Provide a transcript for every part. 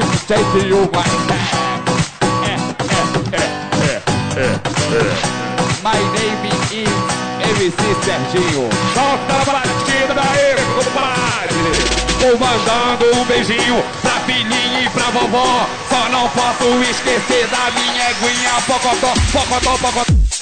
Take you my My name is MC Serginho. Solta a batida daí, compadre. Vou mandando um beijinho pra filhinha e pra vovó. Só não posso esquecer da minha eguinha. Pocotó, pocotó, pocotó.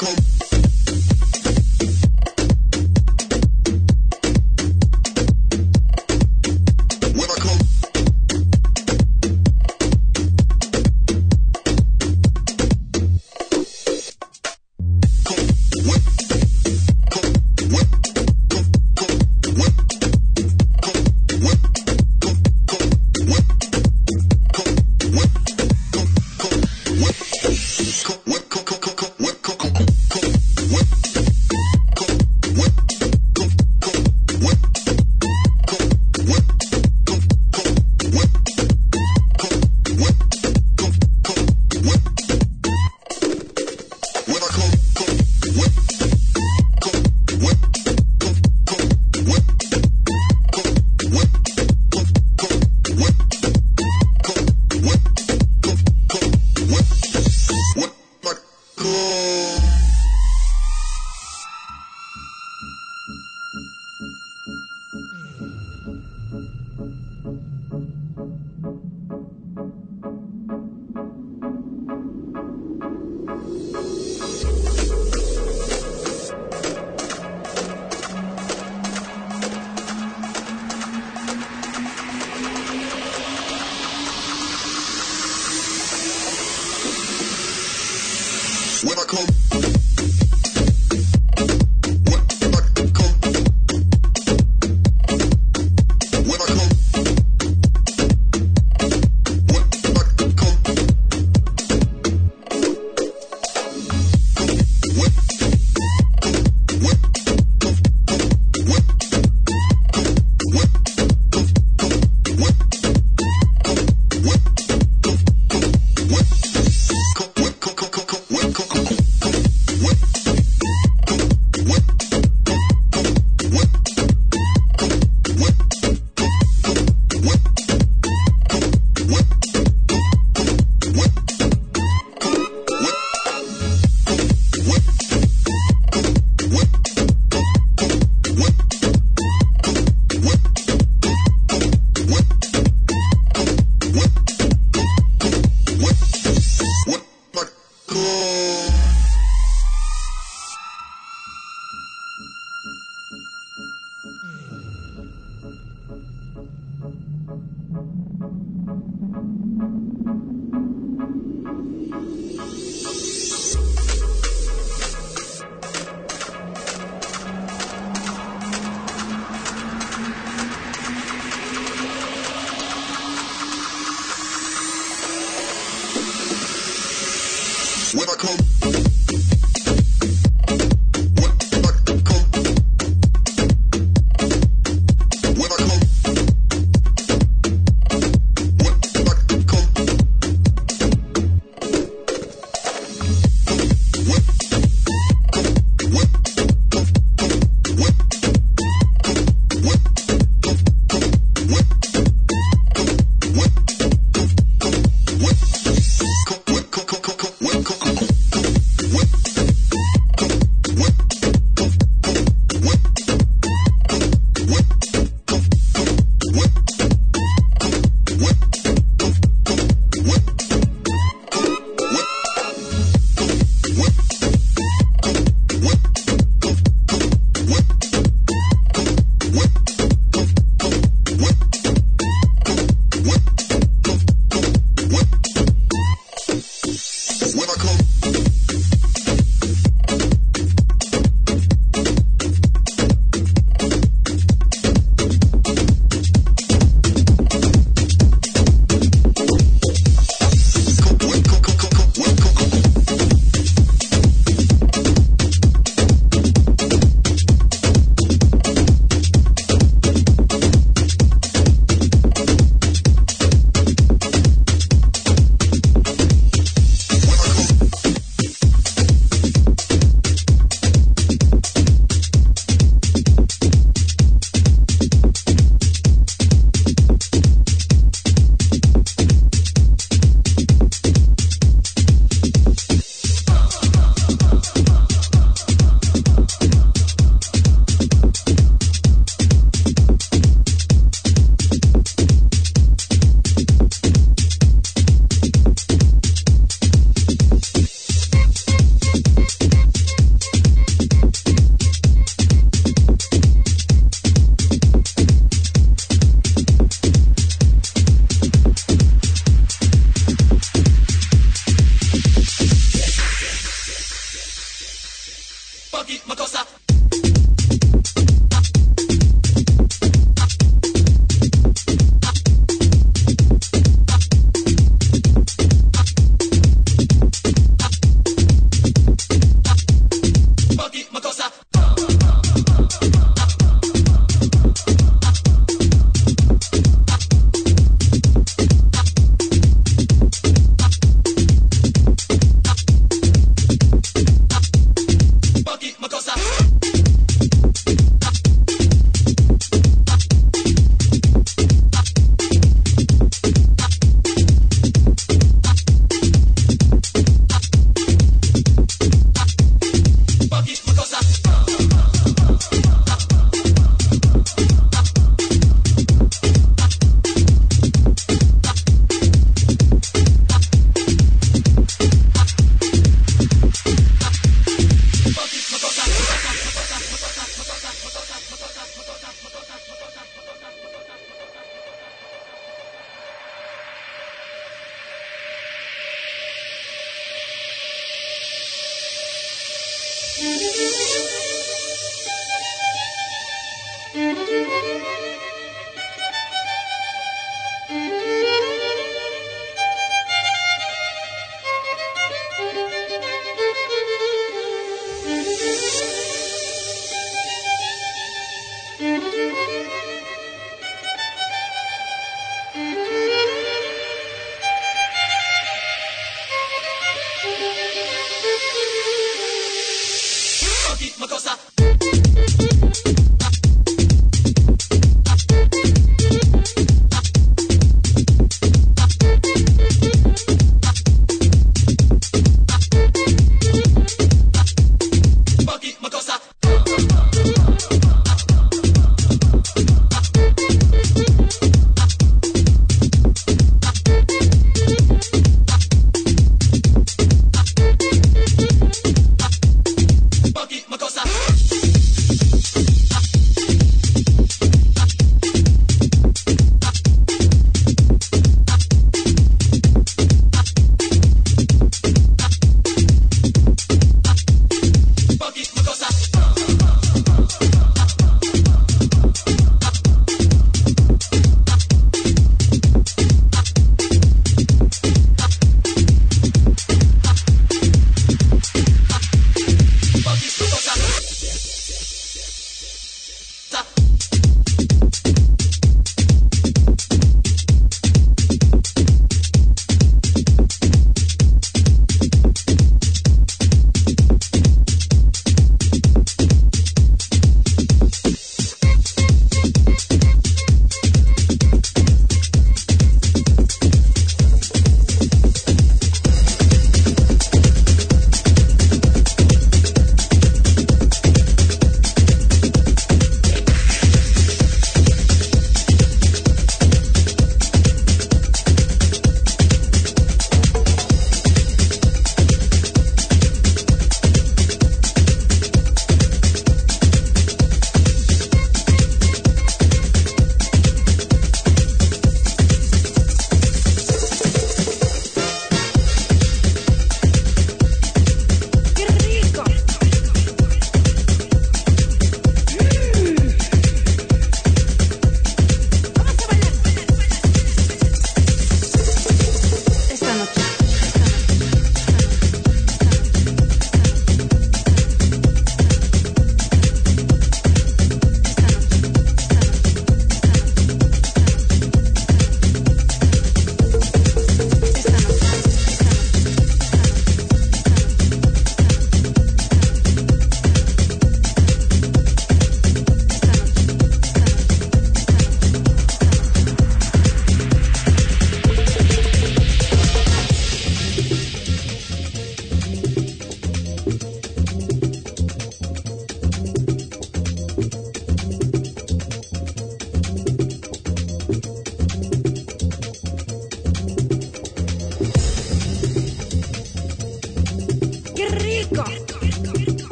Marco.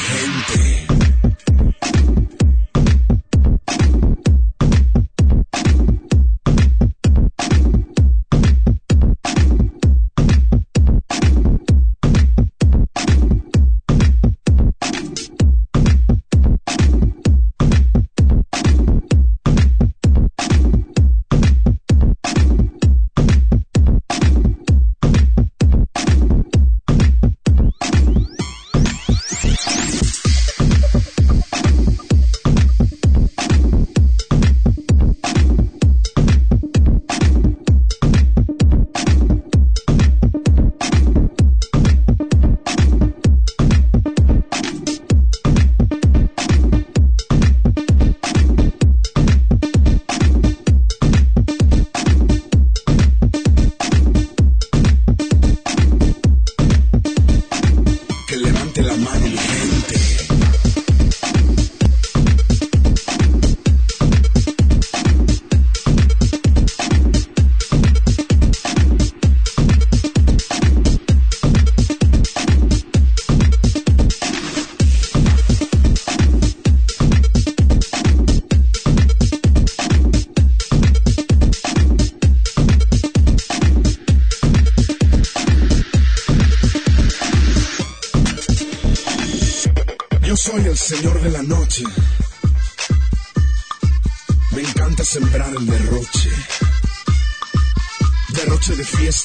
Gente.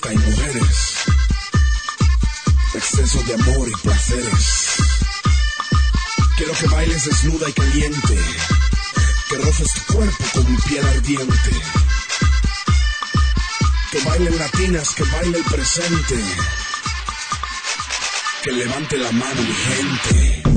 Fiesta y mujeres. Exceso de amor y placeres. Quiero que bailes desnuda y caliente. Que roces tu cuerpo con mi piel ardiente. Que bailen latinas, que baile el presente. Que levante la mano mi gente.